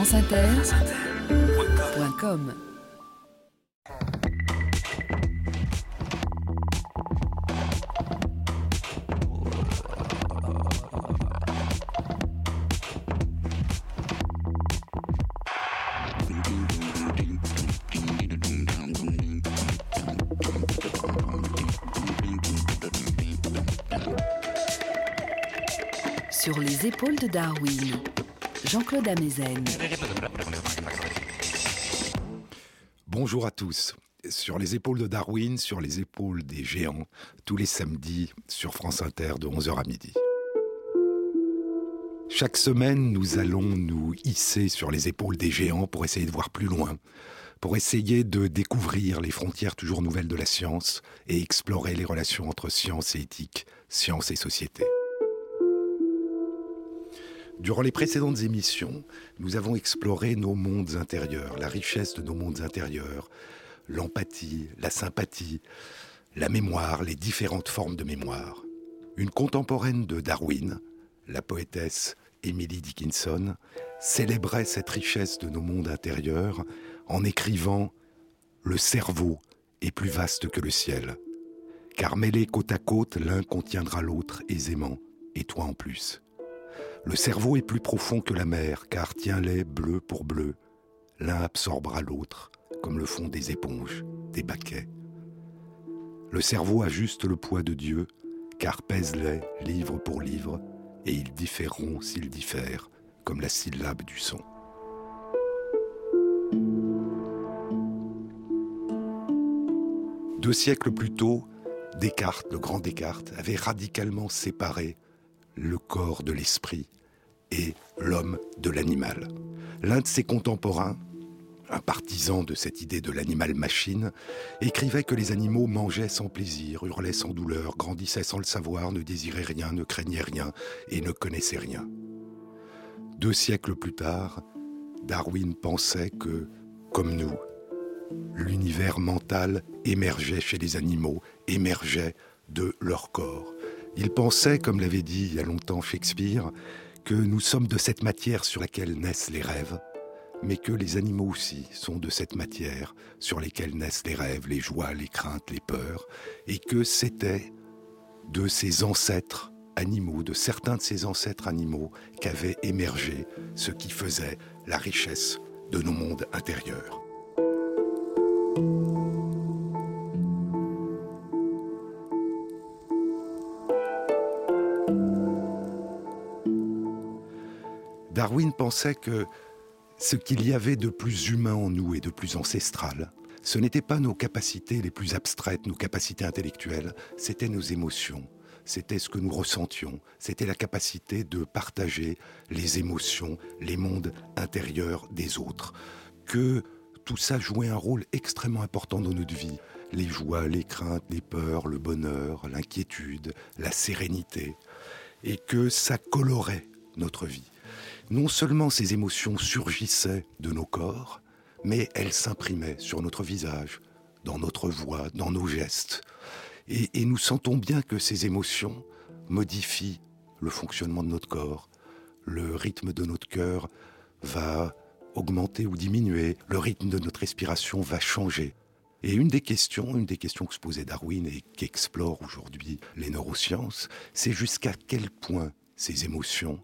franceinter.com Sur les épaules de Darwin, Jean-Claude Amezen. Bonjour à tous. Sur les épaules de Darwin, sur les épaules des géants, tous les samedis sur France Inter de 11h à midi. Chaque semaine, nous allons nous hisser sur les épaules des géants pour essayer de voir plus loin, pour essayer de découvrir les frontières toujours nouvelles de la science et explorer les relations entre science et éthique, science et société. Durant les précédentes émissions, nous avons exploré nos mondes intérieurs, la richesse de nos mondes intérieurs, l'empathie, la sympathie, la mémoire, les différentes formes de mémoire. Une contemporaine de Darwin, la poétesse Emily Dickinson, célébrait cette richesse de nos mondes intérieurs en écrivant Le cerveau est plus vaste que le ciel, car mêlés côte à côte, l'un contiendra l'autre aisément, et toi en plus. Le cerveau est plus profond que la mer, car tiens-les bleu pour bleu. L'un absorbera l'autre, comme le font des éponges, des baquets. Le cerveau a juste le poids de Dieu, car pèse-les livre pour livre, et ils différeront s'ils diffèrent, comme la syllabe du son. Deux siècles plus tôt, Descartes, le grand Descartes, avait radicalement séparé le corps de l'esprit et l'homme de l'animal. L'un de ses contemporains, un partisan de cette idée de l'animal-machine, écrivait que les animaux mangeaient sans plaisir, hurlaient sans douleur, grandissaient sans le savoir, ne désiraient rien, ne craignaient rien et ne connaissaient rien. Deux siècles plus tard, Darwin pensait que, comme nous, l'univers mental émergeait chez les animaux, émergeait de leur corps. Il pensait, comme l'avait dit il y a longtemps Shakespeare, que nous sommes de cette matière sur laquelle naissent les rêves, mais que les animaux aussi sont de cette matière sur lesquelles naissent les rêves, les joies, les craintes, les peurs, et que c'était de ces ancêtres animaux, de certains de ces ancêtres animaux, qu'avait émergé ce qui faisait la richesse de nos mondes intérieurs. Darwin pensait que ce qu'il y avait de plus humain en nous et de plus ancestral, ce n'étaient pas nos capacités les plus abstraites, nos capacités intellectuelles, c'était nos émotions, c'était ce que nous ressentions, c'était la capacité de partager les émotions, les mondes intérieurs des autres. Que tout ça jouait un rôle extrêmement important dans notre vie. Les joies, les craintes, les peurs, le bonheur, l'inquiétude, la sérénité. Et que ça colorait notre vie non seulement ces émotions surgissaient de nos corps, mais elles s'imprimaient sur notre visage, dans notre voix, dans nos gestes. Et, nous sentons bien que ces émotions modifient le fonctionnement de notre corps. Le rythme de notre cœur va augmenter ou diminuer, le rythme de notre respiration va changer. Et une des questions, une des questions que se posait Darwin et qu'explorent aujourd'hui les neurosciences, c'est jusqu'à quel point ces émotions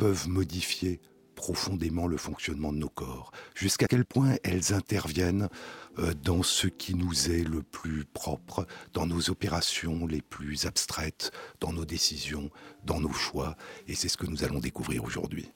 peuvent modifier profondément le fonctionnement de nos corps, jusqu'à quel point elles interviennent euh, dans ce qui nous est le plus propre, dans nos opérations les plus abstraites, dans nos décisions, dans nos choix, et c'est ce que nous allons découvrir aujourd'hui.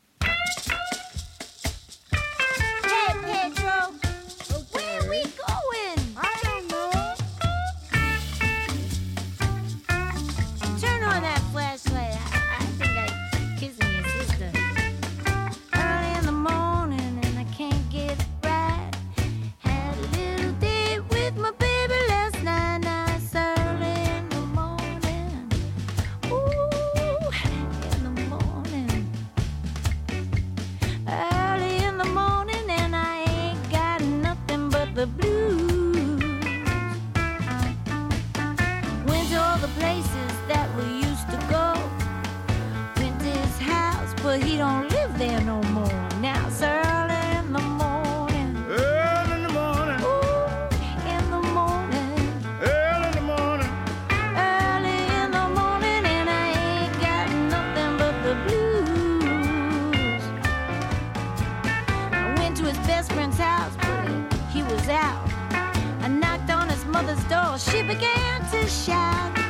Mother's door, she began to shout,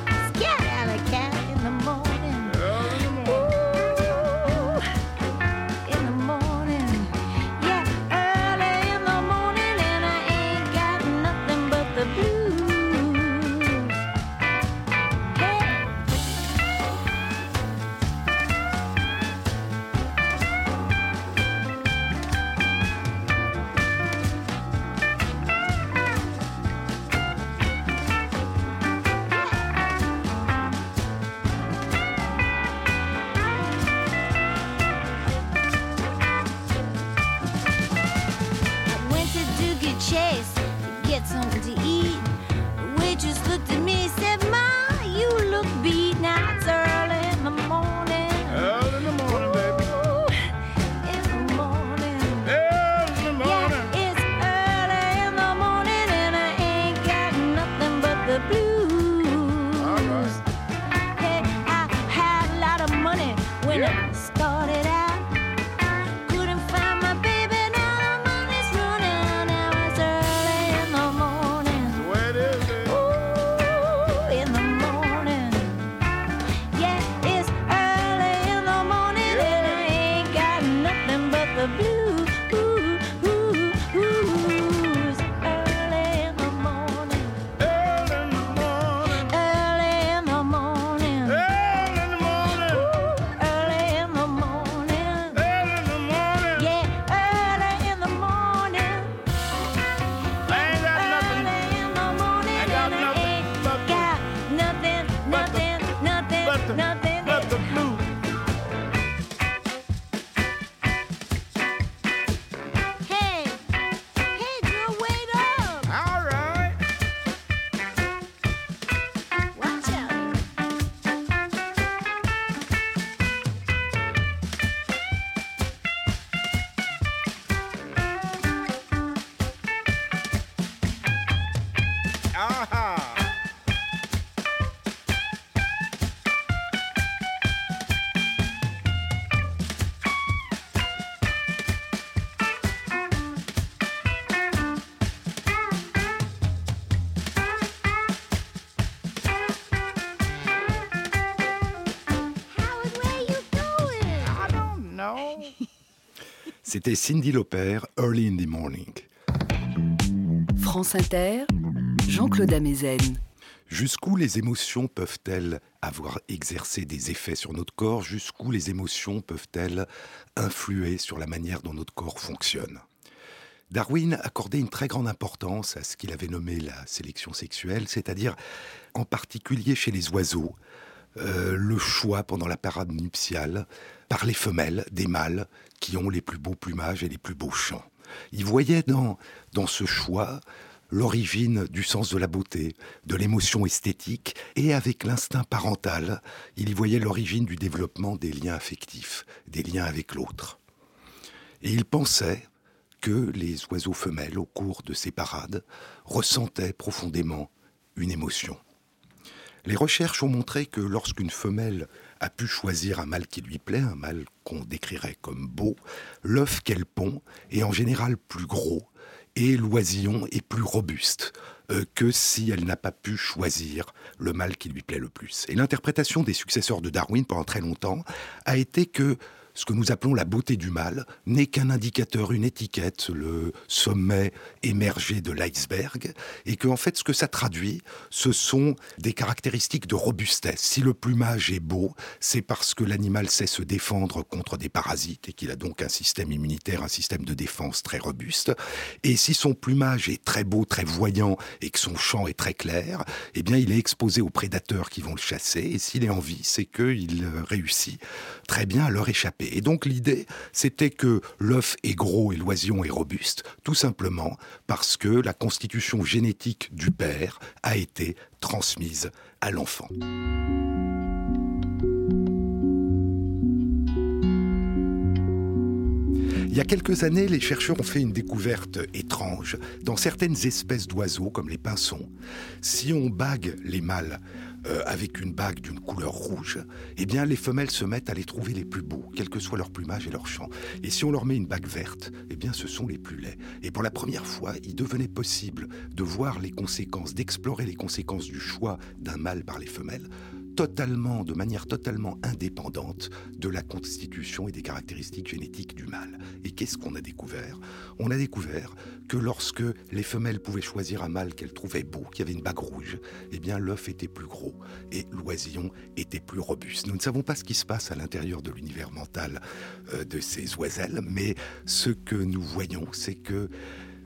C'était Cindy Lauper, Early in the Morning. France Inter, Jean-Claude Amezen. Jusqu'où les émotions peuvent-elles avoir exercé des effets sur notre corps? Jusqu'où les émotions peuvent-elles influer sur la manière dont notre corps fonctionne? Darwin accordait une très grande importance à ce qu'il avait nommé la sélection sexuelle, c'est-à-dire en particulier chez les oiseaux, euh, le choix pendant la parade nuptiale par les femelles des mâles qui ont les plus beaux plumages et les plus beaux chants. Il voyait dans, dans ce choix l'origine du sens de la beauté, de l'émotion esthétique, et avec l'instinct parental, il y voyait l'origine du développement des liens affectifs, des liens avec l'autre. Et il pensait que les oiseaux femelles, au cours de ces parades, ressentaient profondément une émotion. Les recherches ont montré que lorsqu'une femelle a pu choisir un mâle qui lui plaît, un mâle qu'on décrirait comme beau, l'œuf qu'elle pond est en général plus gros et l'oisillon est plus robuste euh, que si elle n'a pas pu choisir le mâle qui lui plaît le plus. Et l'interprétation des successeurs de Darwin pendant très longtemps a été que ce que nous appelons la beauté du mâle n'est qu'un indicateur, une étiquette, le sommet émergé de l'iceberg, et que en fait ce que ça traduit, ce sont des caractéristiques de robustesse. Si le plumage est beau, c'est parce que l'animal sait se défendre contre des parasites et qu'il a donc un système immunitaire, un système de défense très robuste. Et si son plumage est très beau, très voyant et que son chant est très clair, eh bien il est exposé aux prédateurs qui vont le chasser. Et s'il est en vie, c'est qu'il réussit très bien à leur échapper. Et donc l'idée, c'était que l'œuf est gros et l'oisillon est robuste, tout simplement parce que la constitution génétique du père a été transmise à l'enfant. Il y a quelques années, les chercheurs ont fait une découverte étrange. Dans certaines espèces d'oiseaux, comme les pinsons, si on bague les mâles euh, avec une bague d'une couleur rouge, eh bien les femelles se mettent à les trouver les plus beaux, quel que soit leur plumage et leur chant. Et si on leur met une bague verte, eh bien ce sont les plus laids. Et pour la première fois, il devenait possible de voir les conséquences, d'explorer les conséquences du choix d'un mâle par les femelles totalement, de manière totalement indépendante de la constitution et des caractéristiques génétiques du mâle. Et qu'est-ce qu'on a découvert? On a découvert que lorsque les femelles pouvaient choisir un mâle qu'elles trouvaient beau, qui avait une bague rouge, eh bien l'œuf était plus gros et l'oisillon était plus robuste. Nous ne savons pas ce qui se passe à l'intérieur de l'univers mental euh, de ces oiselles, mais ce que nous voyons, c'est que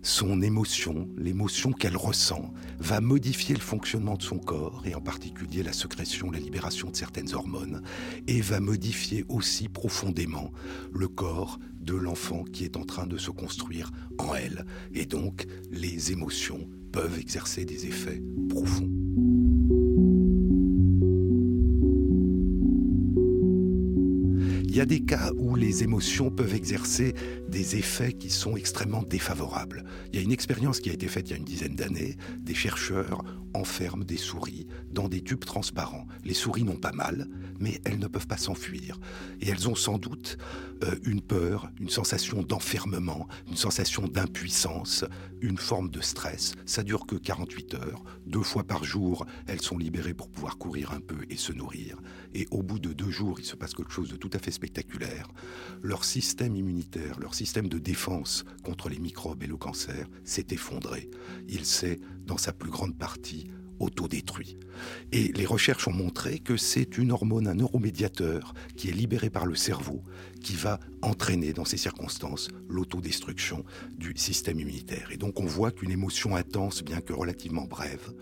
son émotion, l'émotion qu'elle ressent, va modifier le fonctionnement de son corps, et en particulier la sécrétion, la libération de certaines hormones, et va modifier aussi profondément le corps de l'enfant qui est en train de se construire en elle. Et donc, les émotions peuvent exercer des effets profonds. Y a des cas où les émotions peuvent exercer des effets qui sont extrêmement défavorables. Il y a une expérience qui a été faite il y a une dizaine d'années. Des chercheurs enferment des souris dans des tubes transparents. Les souris n'ont pas mal, mais elles ne peuvent pas s'enfuir. Et elles ont sans doute euh, une peur, une sensation d'enfermement, une sensation d'impuissance, une forme de stress. Ça dure que 48 heures. Deux fois par jour, elles sont libérées pour pouvoir courir un peu et se nourrir. Et au bout de deux jours, il se passe quelque chose de tout à fait spectaculaire. Leur système immunitaire, leur système de défense contre les microbes et le cancer s'est effondré. Il s'est, dans sa plus grande partie, autodétruit. Et les recherches ont montré que c'est une hormone, un neuromédiateur qui est libéré par le cerveau, qui va entraîner dans ces circonstances l'autodestruction du système immunitaire. Et donc on voit qu'une émotion intense, bien que relativement brève,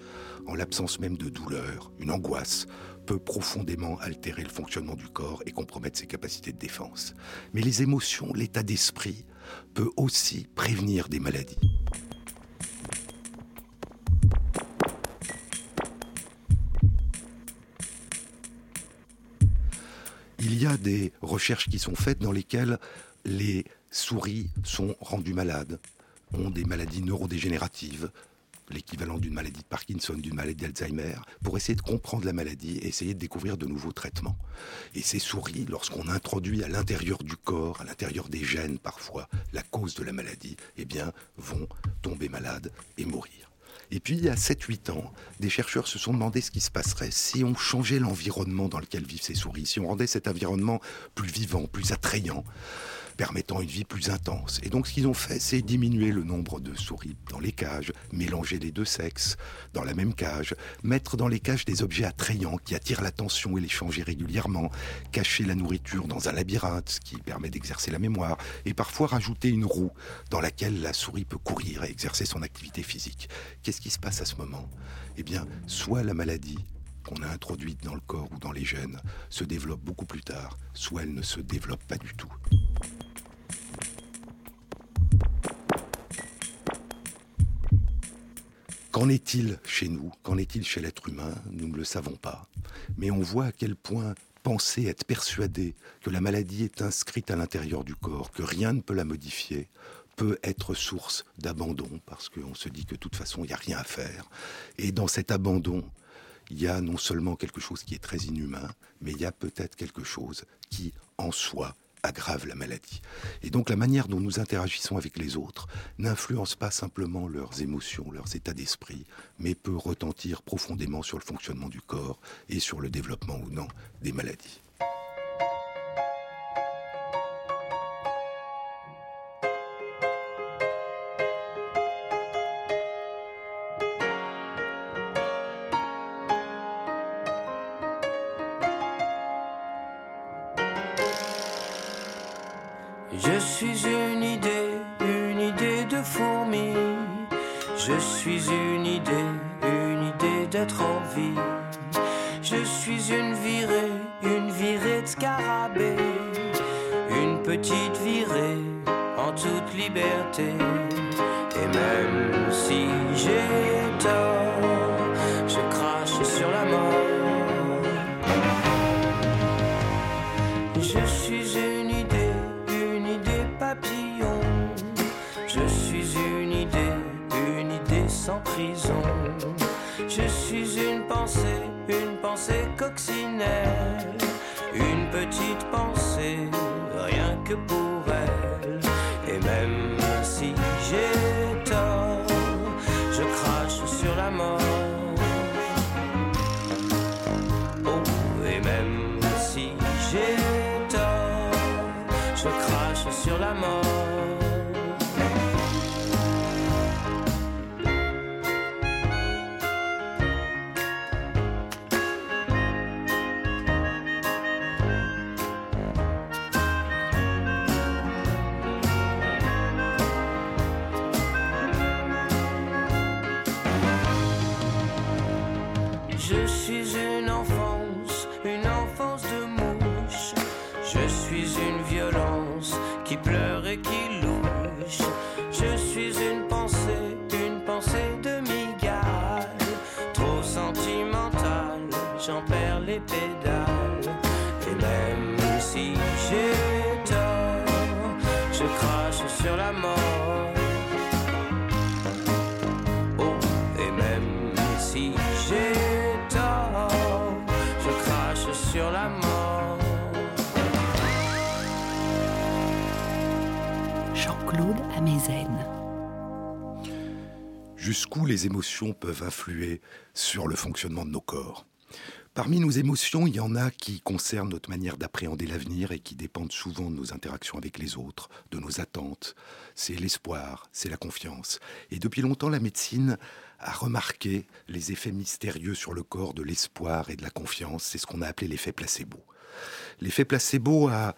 en l'absence même de douleur, une angoisse, peut profondément altérer le fonctionnement du corps et compromettre ses capacités de défense. Mais les émotions, l'état d'esprit, peut aussi prévenir des maladies. Il y a des recherches qui sont faites dans lesquelles les souris sont rendues malades, ont des maladies neurodégénératives, l'équivalent d'une maladie de Parkinson, d'une maladie d'Alzheimer, pour essayer de comprendre la maladie et essayer de découvrir de nouveaux traitements. Et ces souris, lorsqu'on introduit à l'intérieur du corps, à l'intérieur des gènes parfois, la cause de la maladie, eh bien, vont tomber malades et mourir. Et puis, il y a 7-8 ans, des chercheurs se sont demandé ce qui se passerait si on changeait l'environnement dans lequel vivent ces souris, si on rendait cet environnement plus vivant, plus attrayant permettant une vie plus intense. Et donc ce qu'ils ont fait, c'est diminuer le nombre de souris dans les cages, mélanger les deux sexes dans la même cage, mettre dans les cages des objets attrayants qui attirent l'attention et les changer régulièrement, cacher la nourriture dans un labyrinthe, ce qui permet d'exercer la mémoire, et parfois rajouter une roue dans laquelle la souris peut courir et exercer son activité physique. Qu'est-ce qui se passe à ce moment? Eh bien, soit la maladie qu'on a introduite dans le corps ou dans les gènes se développe beaucoup plus tard, soit elle ne se développe pas du tout. Qu'en est-il chez nous? Qu'en est-il chez l'être humain? Nous ne le savons pas. Mais on voit à quel point penser, être persuadé que la maladie est inscrite à l'intérieur du corps, que rien ne peut la modifier, peut être source d'abandon, parce qu'on se dit que de toute façon, il n'y a rien à faire. Et dans cet abandon, il y a non seulement quelque chose qui est très inhumain, mais il y a peut-être quelque chose qui, en soi, aggrave la maladie. Et donc la manière dont nous interagissons avec les autres n'influence pas simplement leurs émotions, leurs états d'esprit, mais peut retentir profondément sur le fonctionnement du corps et sur le développement ou non des maladies. Qui pleure et qui Jusqu'où les émotions peuvent influer sur le fonctionnement de nos corps Parmi nos émotions, il y en a qui concernent notre manière d'appréhender l'avenir et qui dépendent souvent de nos interactions avec les autres, de nos attentes. C'est l'espoir, c'est la confiance. Et depuis longtemps, la médecine a remarqué les effets mystérieux sur le corps de l'espoir et de la confiance. C'est ce qu'on a appelé l'effet placebo. L'effet placebo a,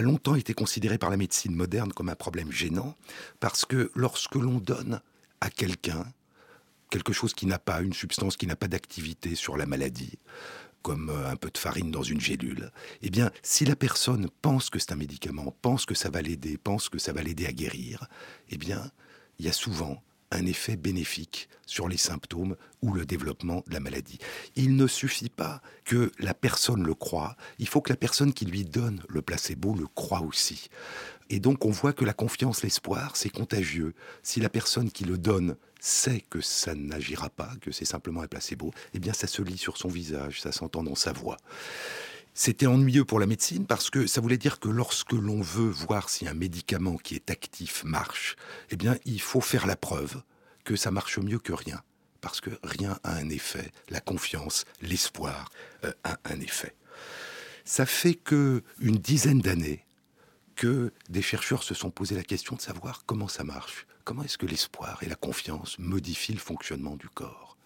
longtemps été considéré par la médecine moderne comme un problème gênant parce que lorsque l'on donne à quelqu'un quelque chose qui n'a pas, une substance qui n'a pas d'activité sur la maladie, comme euh, un peu de farine dans une gélule, eh bien, si la personne pense que c'est un médicament, pense que ça va l'aider, pense que ça va l'aider à guérir, eh bien, il y a souvent un effet bénéfique sur les symptômes ou le développement de la maladie. Il ne suffit pas que la personne le croie, il faut que la personne qui lui donne le placebo le croie aussi. Et donc on voit que la confiance, l'espoir, c'est contagieux. Si la personne qui le donne sait que ça n'agira pas, que c'est simplement un placebo, eh bien ça se lit sur son visage, ça s'entend dans sa voix. C'était ennuyeux pour la médecine parce que ça voulait dire que lorsque l'on veut voir si un médicament qui est actif marche, eh bien il faut faire la preuve que ça marche mieux que rien. Parce que rien a un effet. La confiance, l'espoir euh, a un effet. Ça fait que une dizaine d'années que des chercheurs se sont posé la question de savoir comment ça marche. Comment est-ce que l'espoir et la confiance modifient le fonctionnement du corps?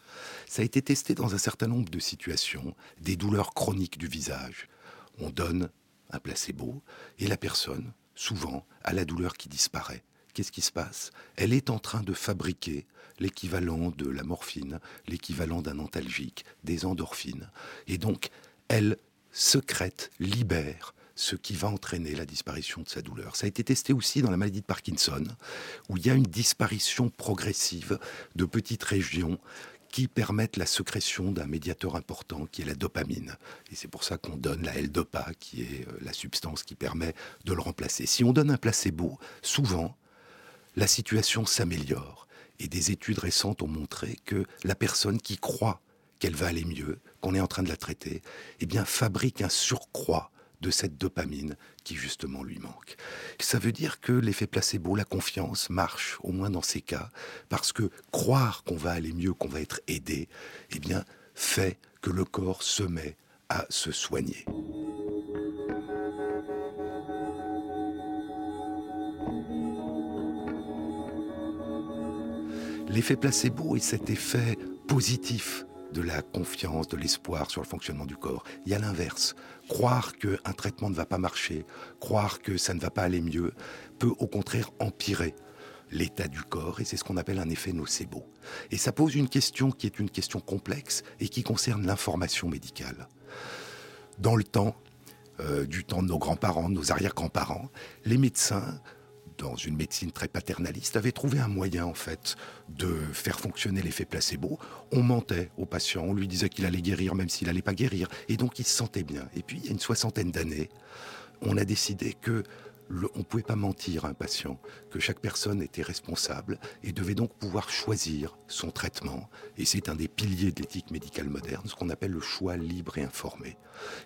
Ça a été testé dans un certain nombre de situations, des douleurs chroniques du visage. On donne un placebo et la personne, souvent, a la douleur qui disparaît. Qu'est-ce qui se passe? Elle est en train de fabriquer l'équivalent de la morphine, l'équivalent d'un antalgique, des endorphines. Et donc, elle secrète, libère ce qui va entraîner la disparition de sa douleur. Ça a été testé aussi dans la maladie de Parkinson, où il y a une disparition progressive de petites régions qui permettent la sécrétion d'un médiateur important qui est la dopamine. Et c'est pour ça qu'on donne la L-Dopa, qui est euh, la substance qui permet de le remplacer. Si on donne un placebo, souvent, la situation s'améliore. Et des études récentes ont montré que la personne qui croit qu'elle va aller mieux, qu'on est en train de la traiter, eh bien, fabrique un surcroît de cette dopamine qui justement lui manque. Ça veut dire que l'effet placebo, la confiance, marche, au moins dans ces cas, parce que croire qu'on va aller mieux, qu'on va être aidé, eh bien, fait que le corps se met à se soigner. L'effet placebo est cet effet positif de la confiance, de l'espoir sur le fonctionnement du corps. Il y a l'inverse. Croire qu'un traitement ne va pas marcher, croire que ça ne va pas aller mieux, peut au contraire empirer l'état du corps, et c'est ce qu'on appelle un effet nocebo. Et ça pose une question qui est une question complexe et qui concerne l'information médicale. Dans le temps, euh, du temps de nos grands-parents, de nos arrière-grands-parents, les médecins dans une médecine très paternaliste, avait trouvé un moyen, en fait, de faire fonctionner l'effet placebo. On mentait au patient, on lui disait qu'il allait guérir même s'il n'allait pas guérir. Et donc, il se sentait bien. Et puis, il y a une soixantaine d'années, on a décidé que on ne pouvait pas mentir à un patient, que chaque personne était responsable et devait donc pouvoir choisir son traitement. Et c'est un des piliers de l'éthique médicale moderne, ce qu'on appelle le choix libre et informé.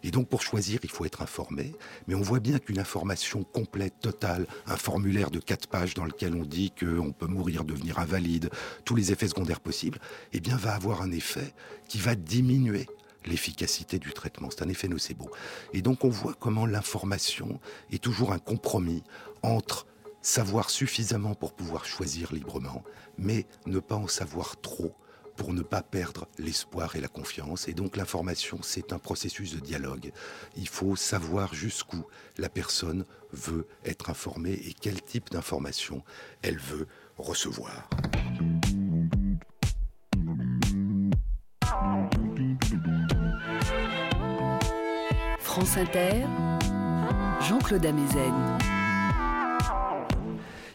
Et donc pour choisir, il faut être informé, mais on voit bien qu'une information complète, totale, un formulaire de quatre pages dans lequel on dit qu'on peut mourir, devenir invalide, tous les effets secondaires possibles, eh bien va avoir un effet qui va diminuer l'efficacité du traitement. C'est un effet nocebo. Et donc on voit comment l'information est toujours un compromis entre savoir suffisamment pour pouvoir choisir librement, mais ne pas en savoir trop pour ne pas perdre l'espoir et la confiance. Et donc l'information, c'est un processus de dialogue. Il faut savoir jusqu'où la personne veut être informée et quel type d'information elle veut recevoir. France Inter, Jean-Claude Amezen.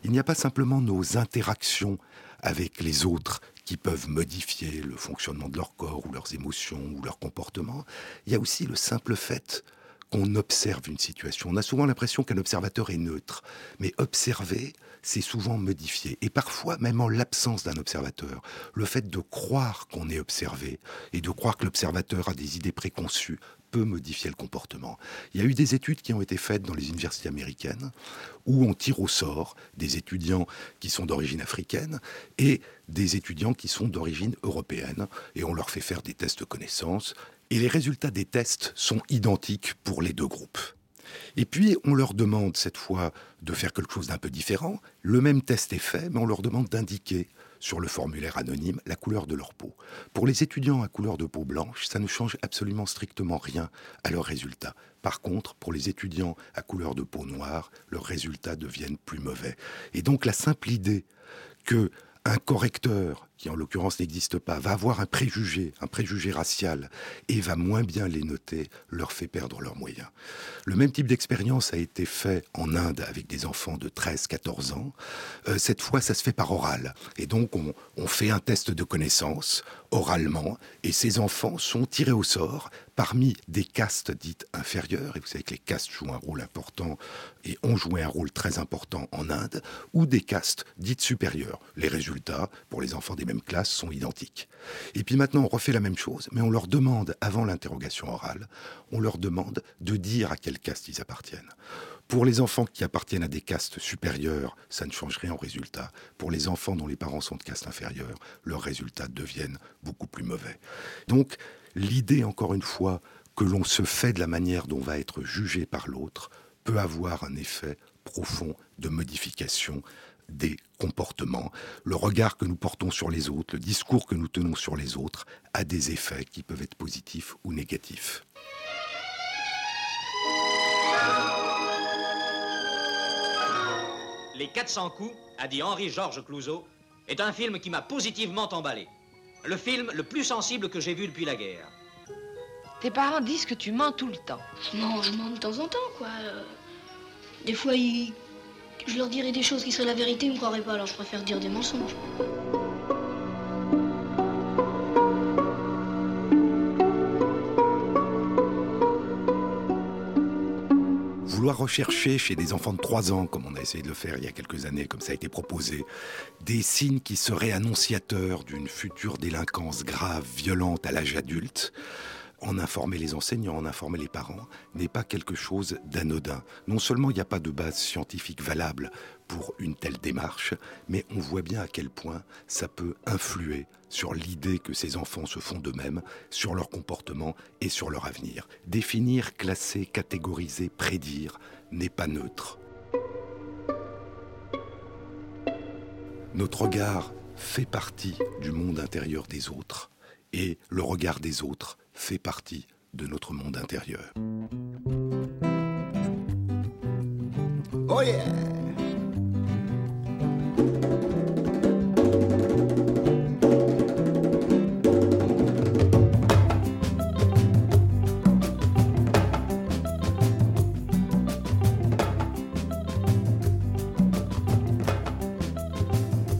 Il n'y a pas simplement nos interactions avec les autres qui peuvent modifier le fonctionnement de leur corps ou leurs émotions ou leur comportement. Il y a aussi le simple fait qu'on observe une situation. On a souvent l'impression qu'un observateur est neutre, mais observer, c'est souvent modifier. Et parfois, même en l'absence d'un observateur, le fait de croire qu'on est observé et de croire que l'observateur a des idées préconçues peut modifier le comportement. Il y a eu des études qui ont été faites dans les universités américaines où on tire au sort des étudiants qui sont d'origine africaine et des étudiants qui sont d'origine européenne et on leur fait faire des tests de connaissances et les résultats des tests sont identiques pour les deux groupes. Et puis, on leur demande cette fois de faire quelque chose d'un peu différent. Le même test est fait, mais on leur demande d'indiquer sur le formulaire anonyme la couleur de leur peau. Pour les étudiants à couleur de peau blanche, ça ne change absolument strictement rien à leurs résultats. Par contre, pour les étudiants à couleur de peau noire, leurs résultats deviennent plus mauvais. Et donc la simple idée que un correcteur, qui en l'occurrence n'existe pas, va avoir un préjugé, un préjugé racial, et va moins bien les noter, leur fait perdre leurs moyens. Le même type d'expérience a été fait en Inde avec des enfants de 13-14 ans. Euh, cette fois, ça se fait par oral. Et donc, on, on fait un test de connaissance oralement, et ces enfants sont tirés au sort parmi des castes dites inférieures, et vous savez que les castes jouent un rôle important, et ont joué un rôle très important en Inde, ou des castes dites supérieures. Les résultats, pour les enfants des mêmes classes, sont identiques. Et puis maintenant, on refait la même chose, mais on leur demande, avant l'interrogation orale, on leur demande de dire à quelle caste ils appartiennent. Pour les enfants qui appartiennent à des castes supérieures, ça ne change rien au résultat. Pour les enfants dont les parents sont de caste inférieure, leurs résultats deviennent beaucoup plus mauvais. Donc, l'idée, encore une fois, que l'on se fait de la manière dont va être jugé par l'autre peut avoir un effet profond de modification des comportements. Le regard que nous portons sur les autres, le discours que nous tenons sur les autres a des effets qui peuvent être positifs ou négatifs. Les 400 coups, a dit Henri-Georges Clouzot, est un film qui m'a positivement emballé. Le film le plus sensible que j'ai vu depuis la guerre. Tes parents disent que tu mens tout le temps. Non, je mens de temps en temps, quoi. Des fois, ils- je leur dirais des choses qui seraient la vérité, ils me croiraient pas, alors je préfère dire des mensonges. Vouloir rechercher chez des enfants de 3 ans, comme on a essayé de le faire il y a quelques années, comme ça a été proposé, des signes qui seraient annonciateurs d'une future délinquance grave, violente à l'âge adulte, en informer les enseignants, en informer les parents, n'est pas quelque chose d'anodin. Non seulement il n'y a pas de base scientifique valable pour une telle démarche, mais on voit bien à quel point ça peut influer sur l'idée que ces enfants se font d'eux-mêmes, sur leur comportement et sur leur avenir. Définir, classer, catégoriser, prédire n'est pas neutre. Notre regard fait partie du monde intérieur des autres et le regard des autres fait partie de notre monde intérieur. Oh yeah!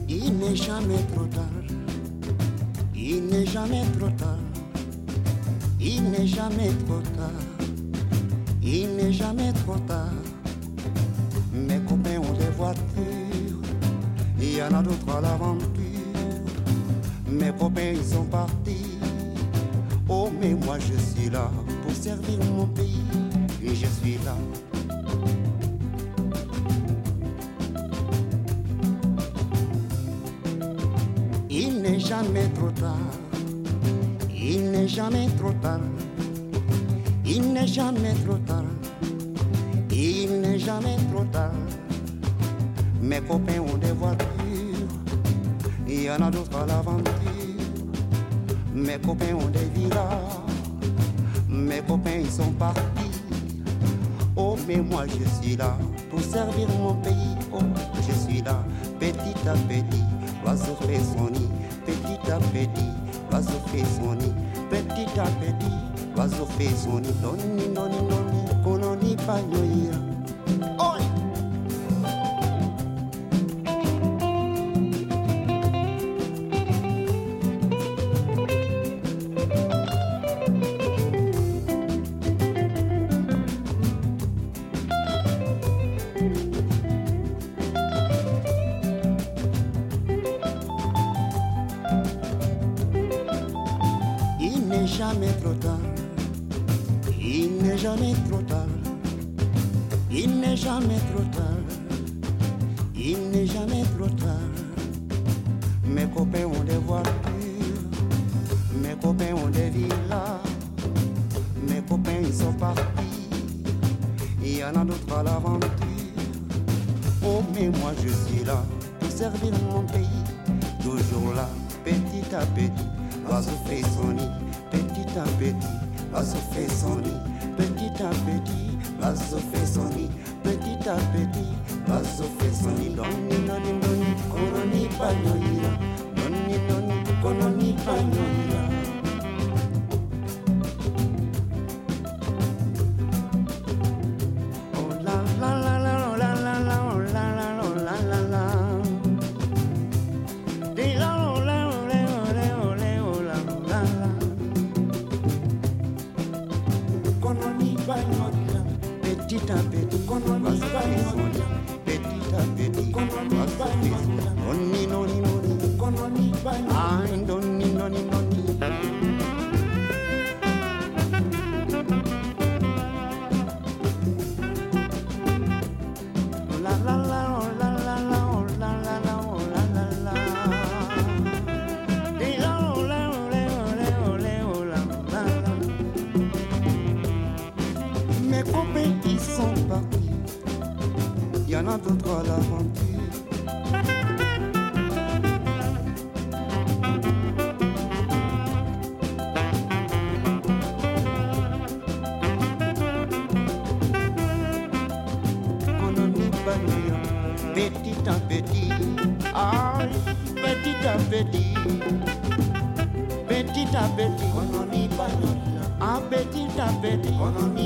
Il n'est jamais trop tard. Il n'est jamais trop tard il n'est jamais trop tard, il n'est jamais trop tard. Mes copains ont des voitures, il y en a d'autres à l'aventure. Mes copains, ils sont partis. Oh, mais moi, je suis là pour servir mon pays. Et je suis là. Il n'est jamais trop tard n'est jamais trop tard. Il n'est jamais trop tard. Il n'est jamais trop tard. Mes copains ont des voitures. Il y en a d'autres à l'aventure. Mes copains ont des villas. Mes copains ils sont partis. Oh mais moi je suis là pour servir mon pays. Oh je suis là petit à petit. L'oiseau fait son nid. Petit à petit. L'oiseau fait son nid. Petit à petit. L'oiseau fait son nid. Doni doni doni. Kononi ils sont partis. Il y en a d'autres à l'aventure. Oh mais moi je suis là pour servir mon pays. Toujours là, petit à petit. L'oiseau fait son nid, petit à petit. L'oiseau fait son nid, petit à petit. L'oiseau fait son nid, petit à petit. L'oiseau fait son nid. Doni, doni, doni, kononi. Doni, doni, kononi.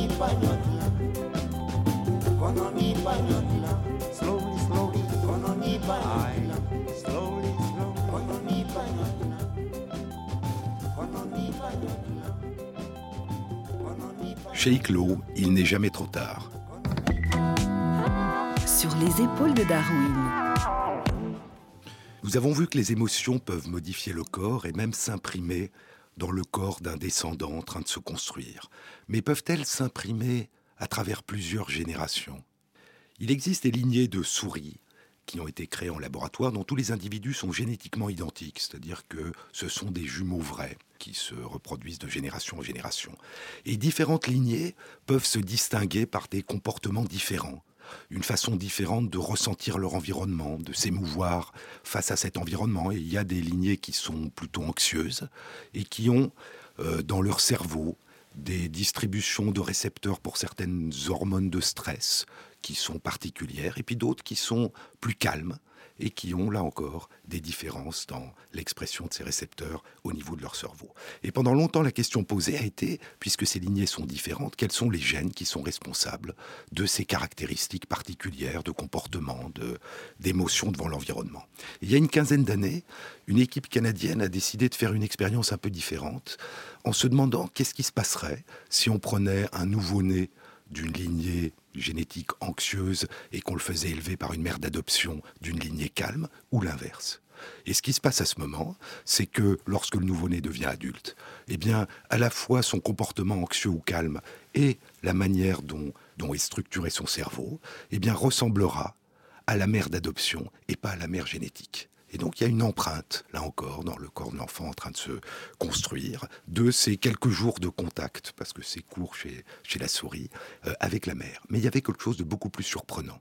Kononi Bandia, Kononi Bandia, slowly, slowly, Kononi Bandia, slowly, slowly, Kononi Bandia, Kononi Bandia, Kononi Bandia. Sheikh Lo, il n'est jamais trop tard. Sur les épaules de Darwin. Nous avons vu que les émotions peuvent modifier le corps et même s'imprimer dans le corps d'un descendant en train de se construire. Mais peuvent-elles s'imprimer à travers plusieurs générations? Il existe des lignées de souris qui ont été créées en laboratoire dont tous les individus sont génétiquement identiques, c'est-à-dire que ce sont des jumeaux vrais qui se reproduisent de génération en génération. Et différentes lignées peuvent se distinguer par des comportements différents une façon différente de ressentir leur environnement, de s'émouvoir face à cet environnement. Et il y a des lignées qui sont plutôt anxieuses et qui ont euh, dans leur cerveau des distributions de récepteurs pour certaines hormones de stress qui sont particulières, et puis d'autres qui sont plus calmes et qui ont, là encore, des différences dans l'expression de ces récepteurs au niveau de leur cerveau. Et pendant longtemps, la question posée a été, puisque ces lignées sont différentes, quels sont les gènes qui sont responsables de ces caractéristiques particulières de comportement, d'émotion devant l'environnement? Il y a une quinzaine d'années, une équipe canadienne a décidé de faire une expérience un peu différente, en se demandant qu'est-ce qui se passerait si on prenait un nouveau-né d'une lignée génétique anxieuse et qu'on le faisait élever par une mère d'adoption d'une lignée calme, ou l'inverse. Et ce qui se passe à ce moment, c'est que lorsque le nouveau-né devient adulte, eh bien, à la fois son comportement anxieux ou calme et la manière dont, est structuré son cerveau, eh ressemblera à la mère d'adoption et pas à la mère génétique. Et donc il y a une empreinte, là encore, dans le corps de l'enfant en train de se construire, de ces quelques jours de contact, parce que c'est court chez, la souris, euh, avec la mère. Mais il y avait quelque chose de beaucoup plus surprenant.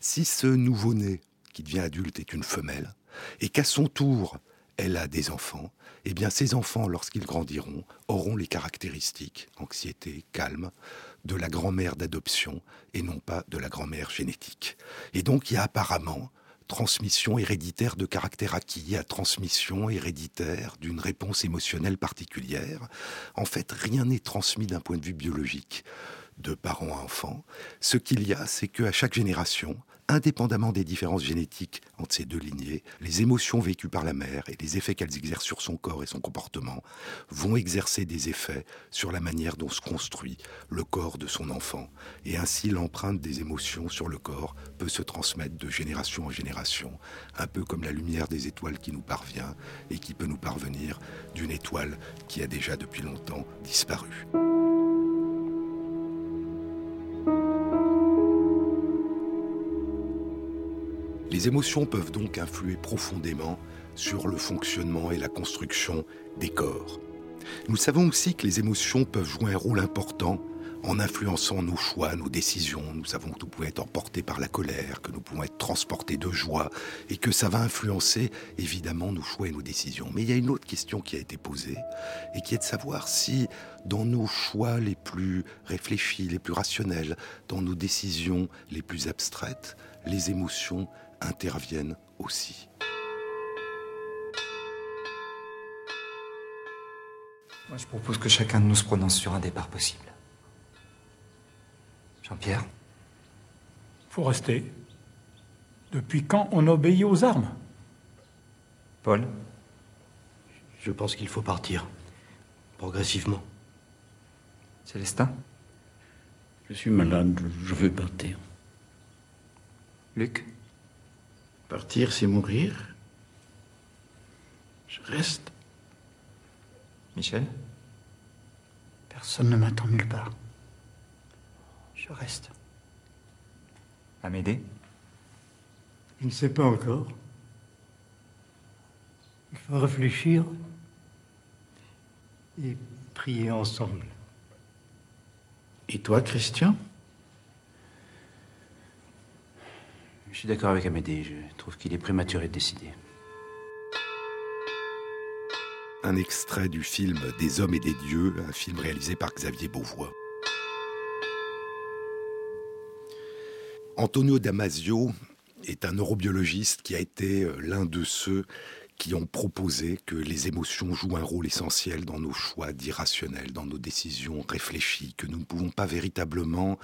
Si ce nouveau-né qui devient adulte est une femelle, et qu'à son tour, elle a des enfants, eh bien ces enfants, lorsqu'ils grandiront, auront les caractéristiques, anxiété, calme, de la grand-mère d'adoption et non pas de la grand-mère génétique. Et donc il y a apparemment transmission héréditaire de caractère acquis à transmission héréditaire d'une réponse émotionnelle particulière. En fait, rien n'est transmis d'un point de vue biologique de parents à enfants. Ce qu'il y a, c'est qu'à chaque génération, indépendamment des différences génétiques entre ces deux lignées, les émotions vécues par la mère et les effets qu'elles exercent sur son corps et son comportement vont exercer des effets sur la manière dont se construit le corps de son enfant. Et ainsi, l'empreinte des émotions sur le corps peut se transmettre de génération en génération, un peu comme la lumière des étoiles qui nous parvient et qui peut nous parvenir d'une étoile qui a déjà depuis longtemps disparu. Les émotions peuvent donc influer profondément sur le fonctionnement et la construction des corps. Nous savons aussi que les émotions peuvent jouer un rôle important en influençant nos choix, nos décisions. Nous savons que nous pouvons être emportés par la colère, que nous pouvons être transportés de joie et que ça va influencer évidemment nos choix et nos décisions. Mais il y a une autre question qui a été posée et qui est de savoir si dans nos choix les plus réfléchis, les plus rationnels, dans nos décisions les plus abstraites, les émotions interviennent aussi. Moi, je propose que chacun de nous se prononce sur un départ possible. Jean-Pierre Faut rester. Depuis quand on obéit aux armes? Paul Je pense qu'il faut partir. Progressivement. Célestin Je suis malade, je veux partir. Luc Partir, c'est mourir. Je reste. Michel Personne ne m'attend nulle part. Je reste. Amédée Je ne sais pas encore. Il faut réfléchir et prier ensemble. Et toi, Christian? Je suis d'accord avec Amédée. Je trouve qu'il est prématuré de décider. Un extrait du film Des hommes et des dieux, un film réalisé par Xavier Beauvois. Antonio Damasio est un neurobiologiste qui a été euh, l'un de ceux qui ont proposé que les émotions jouent un rôle essentiel dans nos choix d'irrationnels, dans nos décisions réfléchies, que nous ne pouvons pas véritablement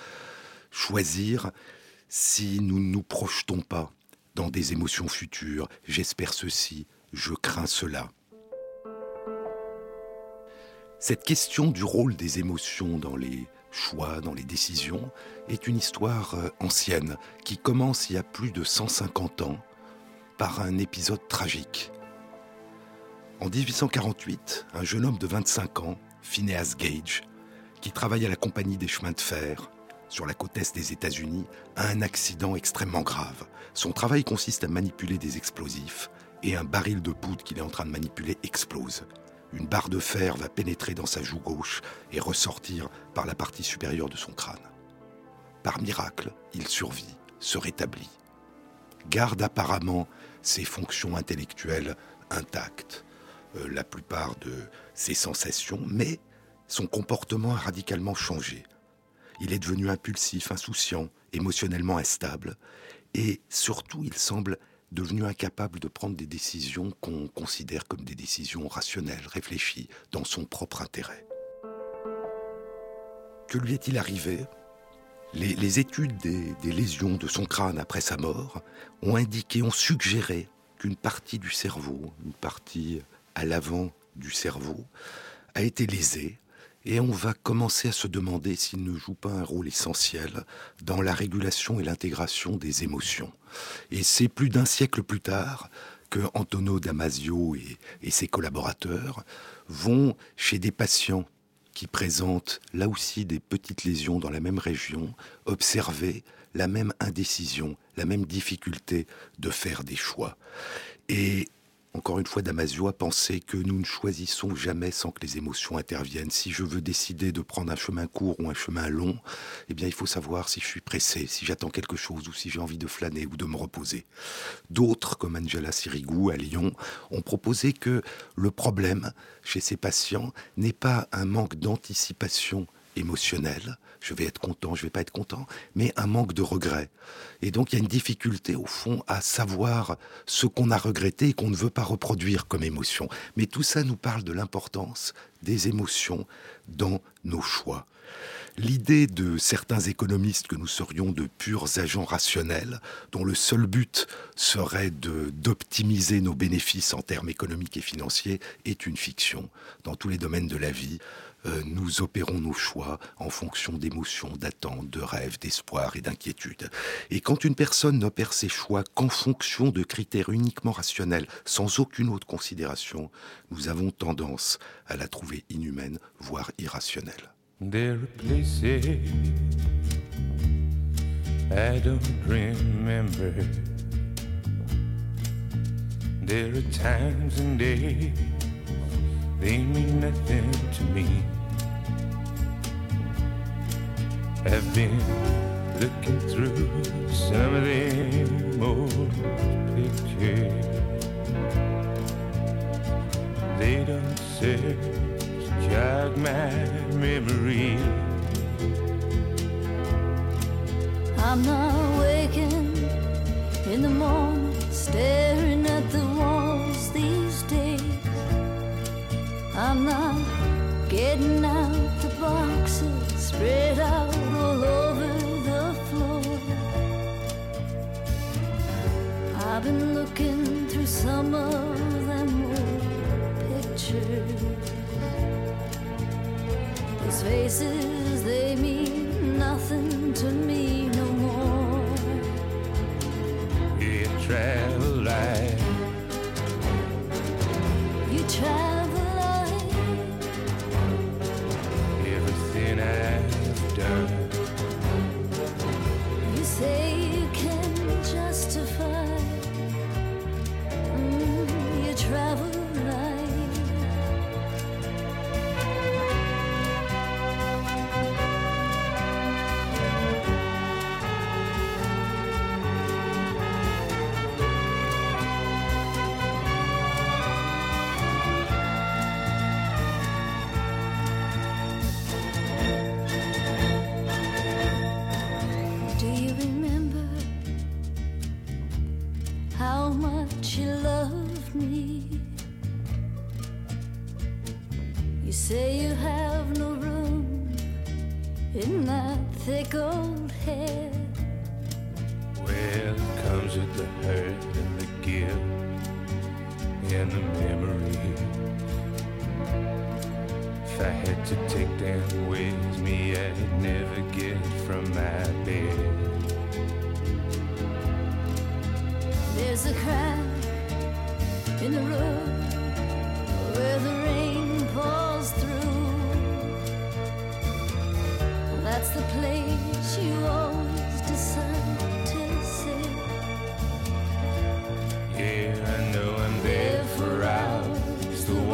choisir si nous ne nous projetons pas dans des émotions futures. J'espère ceci, je crains cela. Cette question du rôle des émotions dans les choix, dans les décisions, est une histoire euh, ancienne qui commence il y a plus de 150 ans par un épisode tragique. En 1848, un jeune homme de 25 ans, Phineas Gage, qui travaille à la compagnie des chemins de fer sur la côte est des États-Unis, a un accident extrêmement grave. Son travail consiste à manipuler des explosifs et un baril de poudre qu'il est en train de manipuler explose. Une barre de fer va pénétrer dans sa joue gauche et ressortir par la partie supérieure de son crâne. Par miracle, il survit, se rétablit. Garde apparemment ses fonctions intellectuelles intactes, euh, la plupart de ses sensations, mais son comportement a radicalement changé. Il est devenu impulsif, insouciant, émotionnellement instable, et surtout il semble devenu incapable de prendre des décisions qu'on considère comme des décisions rationnelles, réfléchies, dans son propre intérêt. Que lui est-il arrivé? Les, études des, des lésions de son crâne après sa mort ont indiqué, ont suggéré qu'une partie du cerveau, une partie à l'avant du cerveau, a été lésée Et on va commencer à se demander s'il ne joue pas un rôle essentiel dans la régulation et l'intégration des émotions. Et c'est plus d'un siècle plus tard que Antonio Damasio et, et ses collaborateurs vont chez des patients qui présentent là aussi des petites lésions dans la même région, observer la même indécision, la même difficulté de faire des choix. Et encore une fois, Damasio a pensé que nous ne choisissons jamais sans que les émotions interviennent. Si je veux décider de prendre un chemin court ou un chemin long, eh bien, il faut savoir si je suis pressé, si j'attends quelque chose ou si j'ai envie de flâner ou de me reposer. D'autres, comme Angela Sirigu à Lyon, ont proposé que le problème chez ces patients n'est pas un manque d'anticipation émotionnelle, je vais être content, je vais pas être content, mais un manque de regret. Et donc il y a une difficulté au fond à savoir ce qu'on a regretté et qu'on ne veut pas reproduire comme émotion. Mais tout ça nous parle de l'importance des émotions dans nos choix. L'idée de certains économistes que nous serions de purs agents rationnels, dont le seul but serait d'optimiser nos bénéfices en termes économiques et financiers, est une fiction. Dans tous les domaines de la vie, euh, nous opérons nos choix en fonction d'émotions, d'attentes, de rêves, d'espoir et d'inquiétudes. Et quand une personne n'opère ses choix qu'en fonction de critères uniquement rationnels, sans aucune autre considération, nous avons tendance à la trouver inhumaine, voire irrationnelle. They mean nothing to me. I've been looking through some of them old pictures. They don't serve to jog my memory. I'm not waking in the morning, staring I'm not getting out the boxes spread out all over the floor. I've been looking through some of them old pictures. These faces,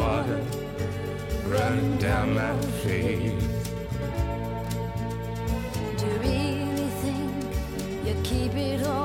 water running down my face. Do you really think you keep it all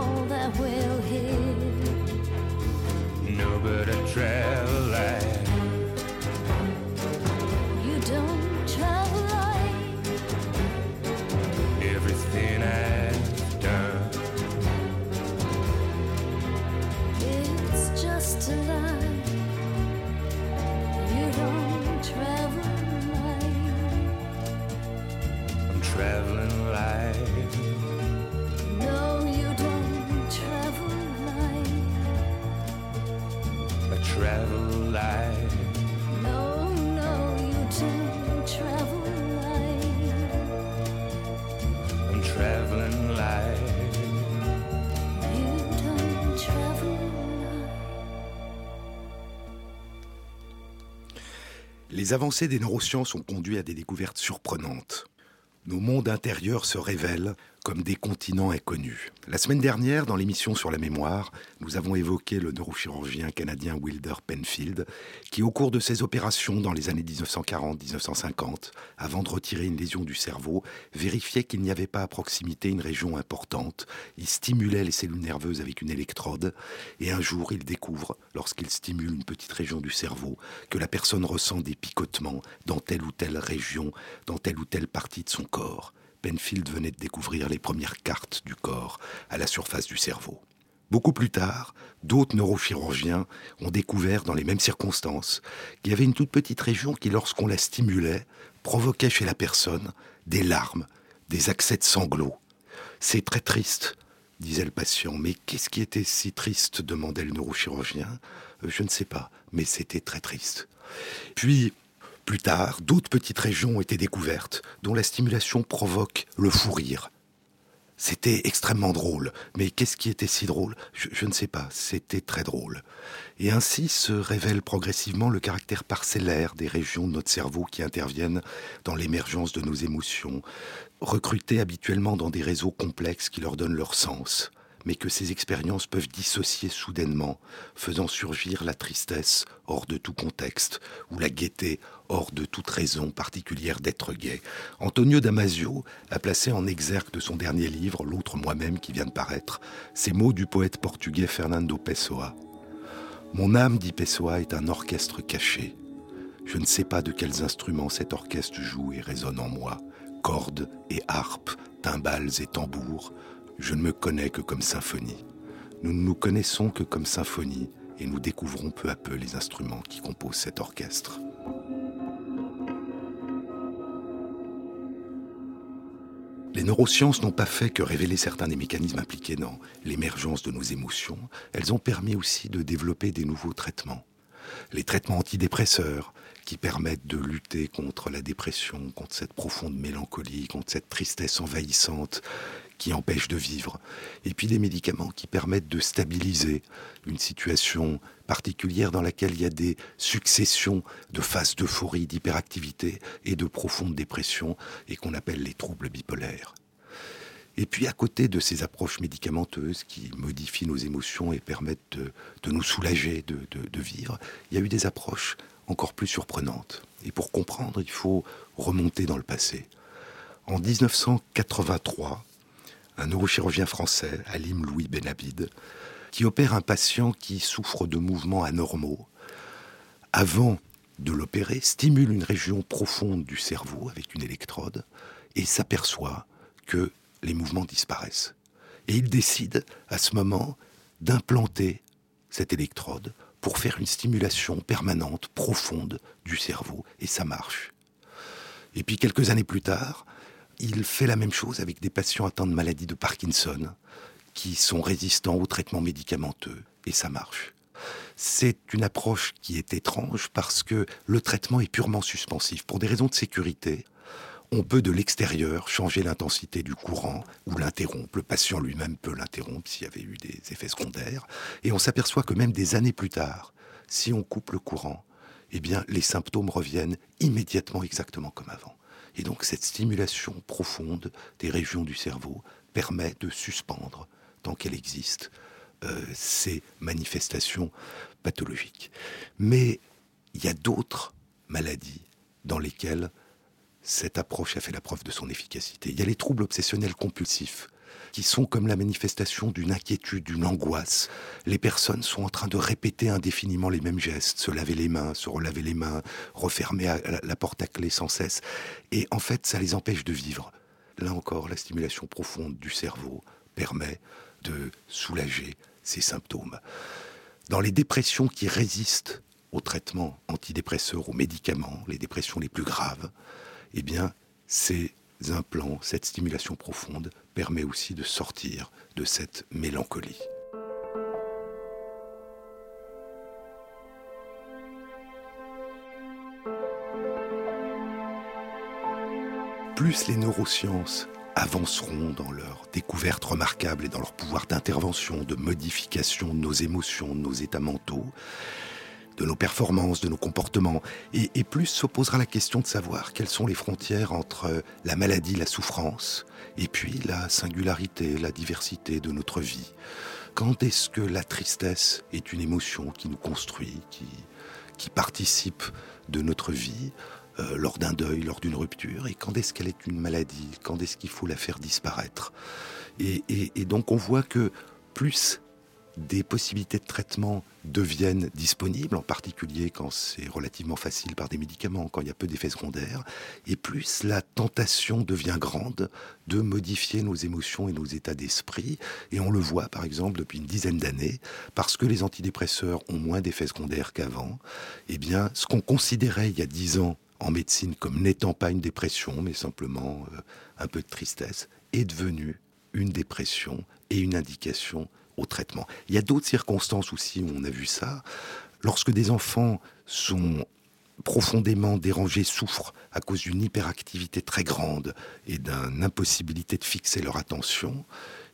Les avancées des neurosciences ont conduit à des découvertes surprenantes. Nos mondes intérieurs se révèlent comme des continents inconnus. La semaine dernière, dans l'émission sur la mémoire, nous avons évoqué le neurochirurgien canadien Wilder Penfield, qui au cours de ses opérations dans les années 1940-1950, avant de retirer une lésion du cerveau, vérifiait qu'il n'y avait pas à proximité une région importante. Il stimulait les cellules nerveuses avec une électrode, et un jour il découvre, lorsqu'il stimule une petite région du cerveau, que la personne ressent des picotements dans telle ou telle région, dans telle ou telle partie de son corps. Penfield venait de découvrir les premières cartes du corps à la surface du cerveau. Beaucoup plus tard, d'autres neurochirurgiens ont découvert dans les mêmes circonstances qu'il y avait une toute petite région qui, lorsqu'on la stimulait, provoquait chez la personne des larmes, des accès de sanglots. C'est très triste, disait le patient. Mais qu'est-ce qui était si triste demandait le neurochirurgien? Euh, Je ne sais pas, mais c'était très triste. Puis, plus tard, d'autres petites régions ont été découvertes, dont la stimulation provoque le fou rire. C'était extrêmement drôle, mais qu'est-ce qui était si drôle? Je, ne sais pas, c'était très drôle. Et ainsi se révèle progressivement le caractère parcellaire des régions de notre cerveau qui interviennent dans l'émergence de nos émotions, recrutées habituellement dans des réseaux complexes qui leur donnent leur sens mais que ces expériences peuvent dissocier soudainement, faisant surgir la tristesse hors de tout contexte, ou la gaieté hors de toute raison particulière d'être gai. Antonio Damasio a placé en exergue de son dernier livre, L'autre moi-même qui vient de paraître, ces mots du poète portugais Fernando Pessoa. Mon âme, dit Pessoa, est un orchestre caché. Je ne sais pas de quels instruments cet orchestre joue et résonne en moi. Cordes et harpes, timbales et tambours, je ne me connais que comme symphonie. Nous ne nous connaissons que comme symphonie et nous découvrons peu à peu les instruments qui composent cet orchestre. Les neurosciences n'ont pas fait que révéler certains des mécanismes impliqués dans l'émergence de nos émotions, elles ont permis aussi de développer des nouveaux traitements. Les traitements antidépresseurs, qui permettent de lutter contre la dépression, contre cette profonde mélancolie, contre cette tristesse envahissante qui empêche de vivre. Et puis des médicaments qui permettent de stabiliser une situation particulière dans laquelle il y a des successions de phases d'euphorie, d'hyperactivité et de profonde dépression et qu'on appelle les troubles bipolaires. Et puis à côté de ces approches médicamenteuses qui modifient nos émotions et permettent de, nous soulager, de, vivre, il y a eu des approches encore plus surprenantes. Et pour comprendre, il faut remonter dans le passé. En 1983, un neurochirurgien français, Alim Louis Benabid, qui opère un patient qui souffre de mouvements anormaux, avant de l'opérer, stimule une région profonde du cerveau avec une électrode et s'aperçoit que les mouvements disparaissent. Et il décide à ce moment d'implanter cette électrode pour faire une stimulation permanente, profonde du cerveau, et ça marche. Et puis quelques années plus tard, il fait la même chose avec des patients atteints de maladie de Parkinson, qui sont résistants aux traitements médicamenteux, et ça marche. C'est une approche qui est étrange parce que le traitement est purement suspensif. Pour des raisons de sécurité, on peut de l'extérieur changer l'intensité du courant ou l'interrompre. Le patient lui-même peut l'interrompre s'il y avait eu des effets secondaires. Et on s'aperçoit que même des années plus tard, si on coupe le courant, eh bien, les symptômes reviennent immédiatement exactement comme avant. Et donc, cette stimulation profonde des régions du cerveau permet de suspendre, tant qu'elle existe, euh, ces manifestations pathologiques. Mais il y a d'autres maladies dans lesquelles cette approche a fait la preuve de son efficacité. Il y a les troubles obsessionnels compulsifs, qui sont comme la manifestation d'une inquiétude, d'une angoisse. Les personnes sont en train de répéter indéfiniment les mêmes gestes, se laver les mains, se relaver les mains, refermer la porte à clé sans cesse. Et en fait, ça les empêche de vivre. Là encore, la stimulation profonde du cerveau permet de soulager ces symptômes. Dans les dépressions qui résistent aux traitements antidépresseurs, aux médicaments, les dépressions les plus graves, eh bien, ces implants, cette stimulation profonde permet aussi de sortir de cette mélancolie. Plus les neurosciences avanceront dans leurs découvertes remarquables et dans leur pouvoir d'intervention, de modification de nos émotions, de nos états mentaux, de nos performances, de nos comportements. Et, et plus se posera la question de savoir quelles sont les frontières entre la maladie, la souffrance, et puis la singularité, la diversité de notre vie. Quand est-ce que la tristesse est une émotion qui nous construit, qui participe de notre vie? Euh, lors d'un deuil, lors d'une rupture, et quand est-ce qu'elle est une maladie, quand est-ce qu'il faut la faire disparaître? Et, et- donc on voit que plus des possibilités de traitement deviennent disponibles, en particulier quand c'est relativement facile par des médicaments, quand il y a peu d'effets secondaires, et plus la tentation devient grande de modifier nos émotions et nos états d'esprit. Et on le voit, par exemple, depuis une dizaine d'années, parce que les antidépresseurs ont moins d'effets secondaires qu'avant, eh bien, ce qu'on considérait il y a dix ans en médecine comme n'étant pas une dépression, mais simplement euh, un peu de tristesse, est devenu une dépression et une indication au traitement. Il y a d'autres circonstances aussi où on a vu ça. Lorsque des enfants sont profondément dérangés, souffrent à cause d'une hyperactivité très grande et d'une impossibilité de fixer leur attention,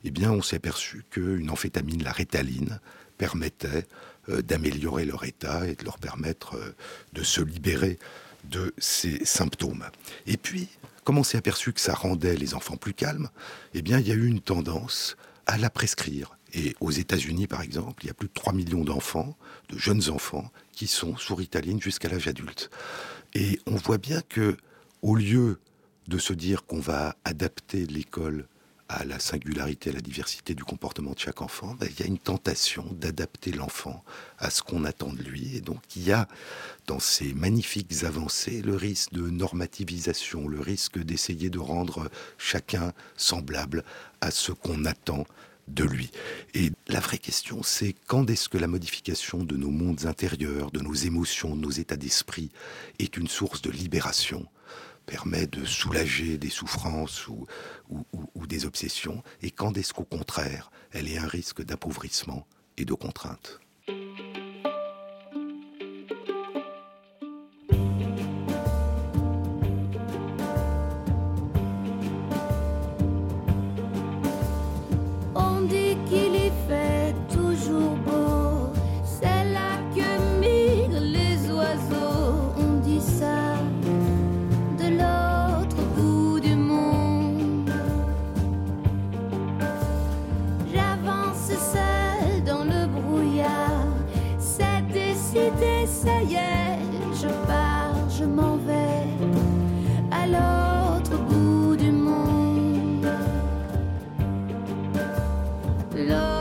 eh bien, on s'est aperçu qu'une amphétamine, la rétaline, permettait euh, d'améliorer leur état et de leur permettre euh, de se libérer de ces symptômes. Et puis, comme on s'est aperçu que ça rendait les enfants plus calmes, eh bien, il y a eu une tendance à la prescrire. Et aux États-Unis, par exemple, il y a plus de 3 millions d'enfants, de jeunes enfants, qui sont sous Ritaline jusqu'à l'âge adulte. Et on voit bien que, au lieu de se dire qu'on va adapter l'école à la singularité, à la diversité du comportement de chaque enfant, ben, il y a une tentation d'adapter l'enfant à ce qu'on attend de lui. Et donc il y a dans ces magnifiques avancées le risque de normativisation, le risque d'essayer de rendre chacun semblable à ce qu'on attend de lui. Et la vraie question, c'est quand est-ce que la modification de nos mondes intérieurs, de nos émotions, de nos états d'esprit est une source de libération permet de soulager des souffrances ou, des obsessions, et quand est-ce qu'au contraire, elle est un risque d'appauvrissement et de contrainte? L'autre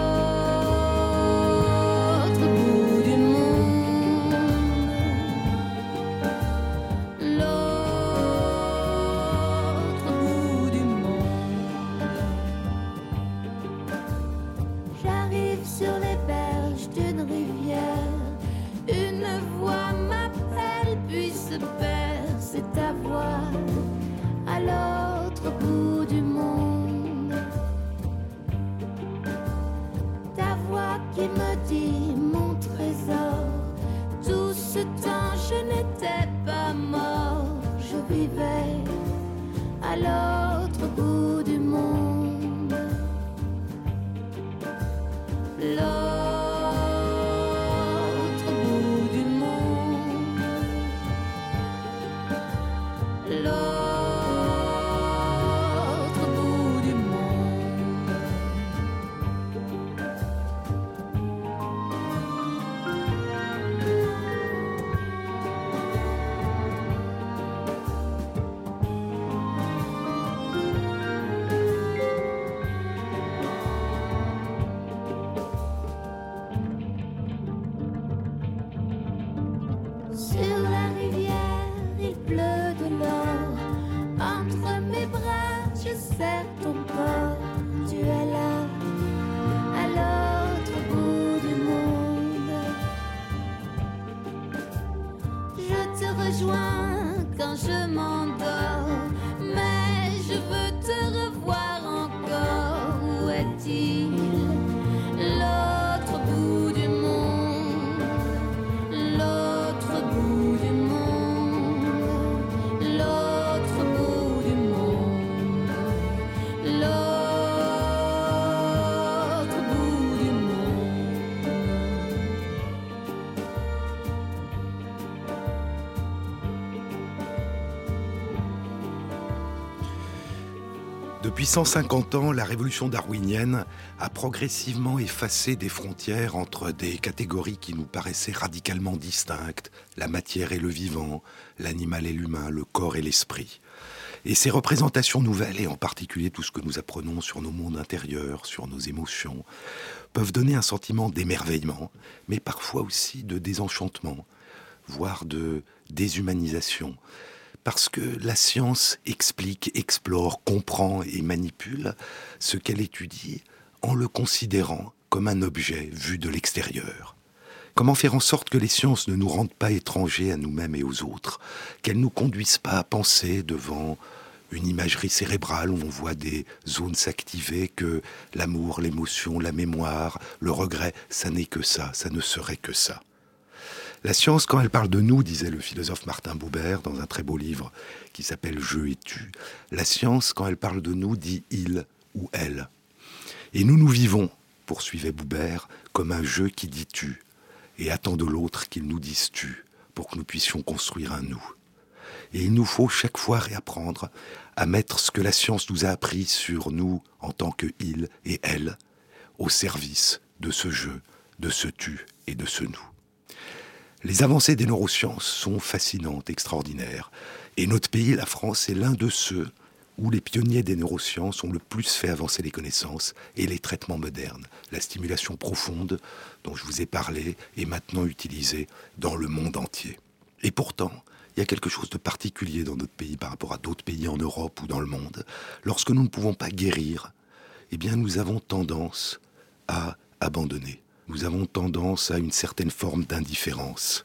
Depuis 150 ans, la révolution darwinienne a progressivement effacé des frontières entre des catégories qui nous paraissaient radicalement distinctes, la matière et le vivant, l'animal et l'humain, le corps et l'esprit. Et ces représentations nouvelles, et en particulier tout ce que nous apprenons sur nos mondes intérieurs, sur nos émotions, peuvent donner un sentiment d'émerveillement, mais parfois aussi de désenchantement, voire de déshumanisation. Parce que la science explique, explore, comprend et manipule ce qu'elle étudie en le considérant comme un objet vu de l'extérieur. Comment faire en sorte que les sciences ne nous rendent pas étrangers à nous-mêmes et aux autres, qu'elles ne nous conduisent pas à penser devant une imagerie cérébrale où on voit des zones s'activer, que l'amour, l'émotion, la mémoire, le regret, ça n'est que ça, ça ne serait que ça. La science, quand elle parle de nous, disait le philosophe Martin Buber dans un très beau livre qui s'appelle Je et tu, la science, quand elle parle de nous, dit il ou elle. Et nous nous vivons, poursuivait Buber, comme un jeu qui dit tu, et attend de l'autre qu'il nous dise tu, pour que nous puissions construire un nous. Et il nous faut chaque fois réapprendre à mettre ce que la science nous a appris sur nous en tant que il et elle au service de ce jeu, de ce tu et de ce nous. Les avancées des neurosciences sont fascinantes, extraordinaires. Et notre pays, la France, est l'un de ceux où les pionniers des neurosciences ont le plus fait avancer les connaissances et les traitements modernes. La stimulation profonde dont je vous ai parlé est maintenant utilisée dans le monde entier. Et pourtant, il y a quelque chose de particulier dans notre pays par rapport à d'autres pays en Europe ou dans le monde. Lorsque nous ne pouvons pas guérir, eh bien nous avons tendance à abandonner. Nous avons tendance à une certaine forme d'indifférence.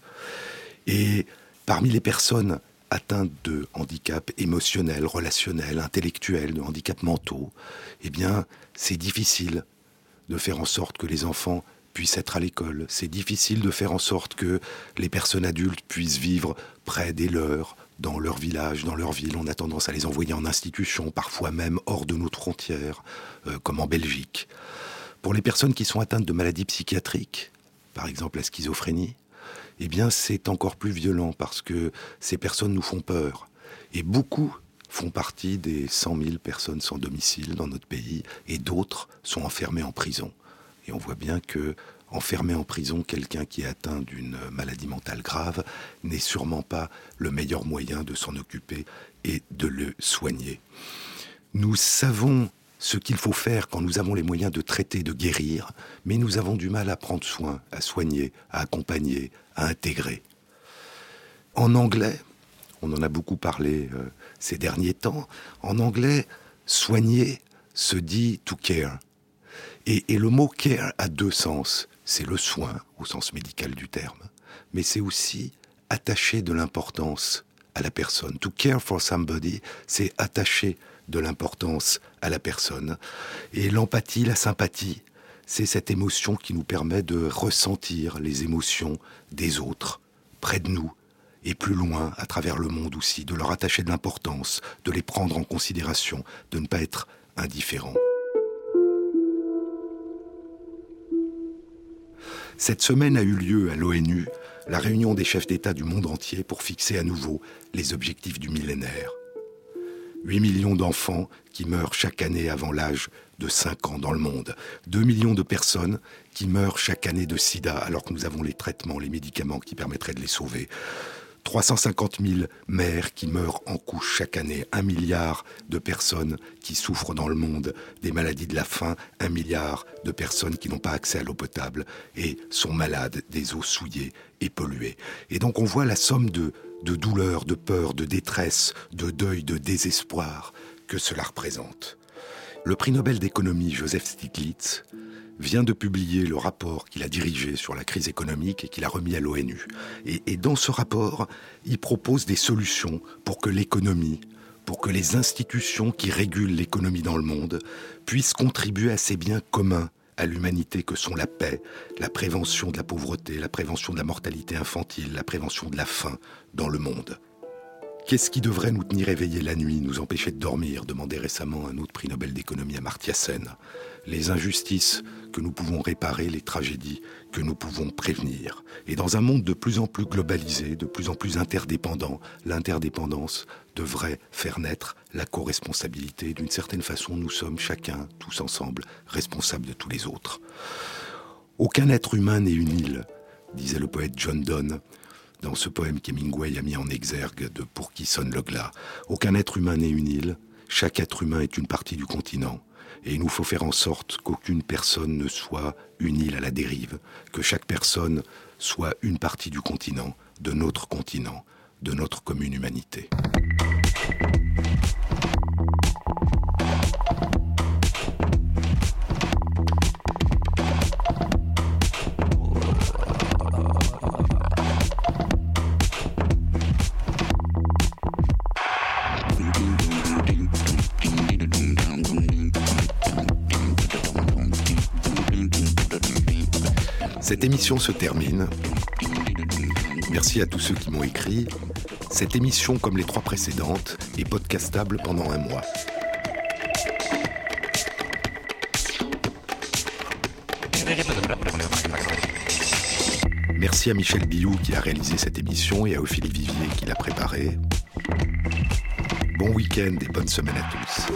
Et parmi les personnes atteintes de handicap émotionnel, relationnel, intellectuel, de handicap mentaux, eh bien, c'est difficile de faire en sorte que les enfants puissent être à l'école. C'est difficile de faire en sorte que les personnes adultes puissent vivre près des leurs, dans leur village, dans leur ville. On a tendance à les envoyer en institution, parfois même hors de notre frontières, euh, comme en Belgique. Pour les personnes qui sont atteintes de maladies psychiatriques, par exemple la schizophrénie, eh bien c'est encore plus violent parce que ces personnes nous font peur. Et beaucoup font partie des 100 000 personnes sans domicile dans notre pays et d'autres sont enfermés en prison. Et on voit bien que enfermer en prison quelqu'un qui est atteint d'une maladie mentale grave n'est sûrement pas le meilleur moyen de s'en occuper et de le soigner. Nous savons ce qu'il faut faire quand nous avons les moyens de traiter, de guérir, mais nous avons du mal à prendre soin, à soigner, à accompagner, à intégrer. En anglais, on en a beaucoup parlé euh, ces derniers temps, en anglais, soigner se dit to care. Et, et le mot care a deux sens. C'est le soin, au sens médical du terme, mais c'est aussi attacher de l'importance à la personne. To care for somebody, c'est attacher de l'importance à la personne. Et l'empathie, la sympathie, c'est cette émotion qui nous permet de ressentir les émotions des autres, près de nous, et plus loin, à travers le monde aussi, de leur attacher de l'importance, de les prendre en considération, de ne pas être indifférent. Cette semaine a eu lieu à l'ONU la réunion des chefs d'État du monde entier pour fixer à nouveau les objectifs du millénaire. 8 millions d'enfants qui meurent chaque année avant l'âge de 5 ans dans le monde. 2 millions de personnes qui meurent chaque année de sida alors que nous avons les traitements, les médicaments qui permettraient de les sauver. 350 000 mères qui meurent en couche chaque année, un milliard de personnes qui souffrent dans le monde des maladies de la faim, un milliard de personnes qui n'ont pas accès à l'eau potable et sont malades des eaux souillées et polluées. Et donc on voit la somme de, de douleur, de peur, de détresse, de deuil, de désespoir que cela représente. Le prix Nobel d'économie Joseph Stiglitz vient de publier le rapport qu'il a dirigé sur la crise économique et qu'il a remis à l'ONU. Et, et, dans ce rapport, il propose des solutions pour que l'économie, pour que les institutions qui régulent l'économie dans le monde puissent contribuer à ces biens communs à l'humanité que sont la paix, la prévention de la pauvreté, la prévention de la mortalité infantile, la prévention de la faim dans le monde. Qu'est-ce qui devrait nous tenir éveillés la nuit, nous empêcher de dormir demandait récemment un autre prix Nobel d'économie à Sen. Les injustices que nous pouvons réparer, les tragédies que nous pouvons prévenir. Et dans un monde de plus en plus globalisé, de plus en plus interdépendant, l'interdépendance devrait faire naître la co-responsabilité. D'une certaine façon, nous sommes chacun, tous ensemble, responsables de tous les autres. Aucun être humain n'est une île, disait le poète John Donne dans ce poème qu'Hemingway a mis en exergue de Pour qui sonne le glas. Aucun être humain n'est une île, chaque être humain est une partie du continent. Et il nous faut faire en sorte qu'aucune personne ne soit une île à la dérive, que chaque personne soit une partie du continent, de notre continent, de notre commune humanité. Cette émission se termine. Merci à tous ceux qui m'ont écrit. Cette émission, comme les trois précédentes, est podcastable pendant un mois. Merci à Michel Billou qui a réalisé cette émission et à Ophélie Vivier qui l'a préparée. Bon week-end et bonne semaine à tous.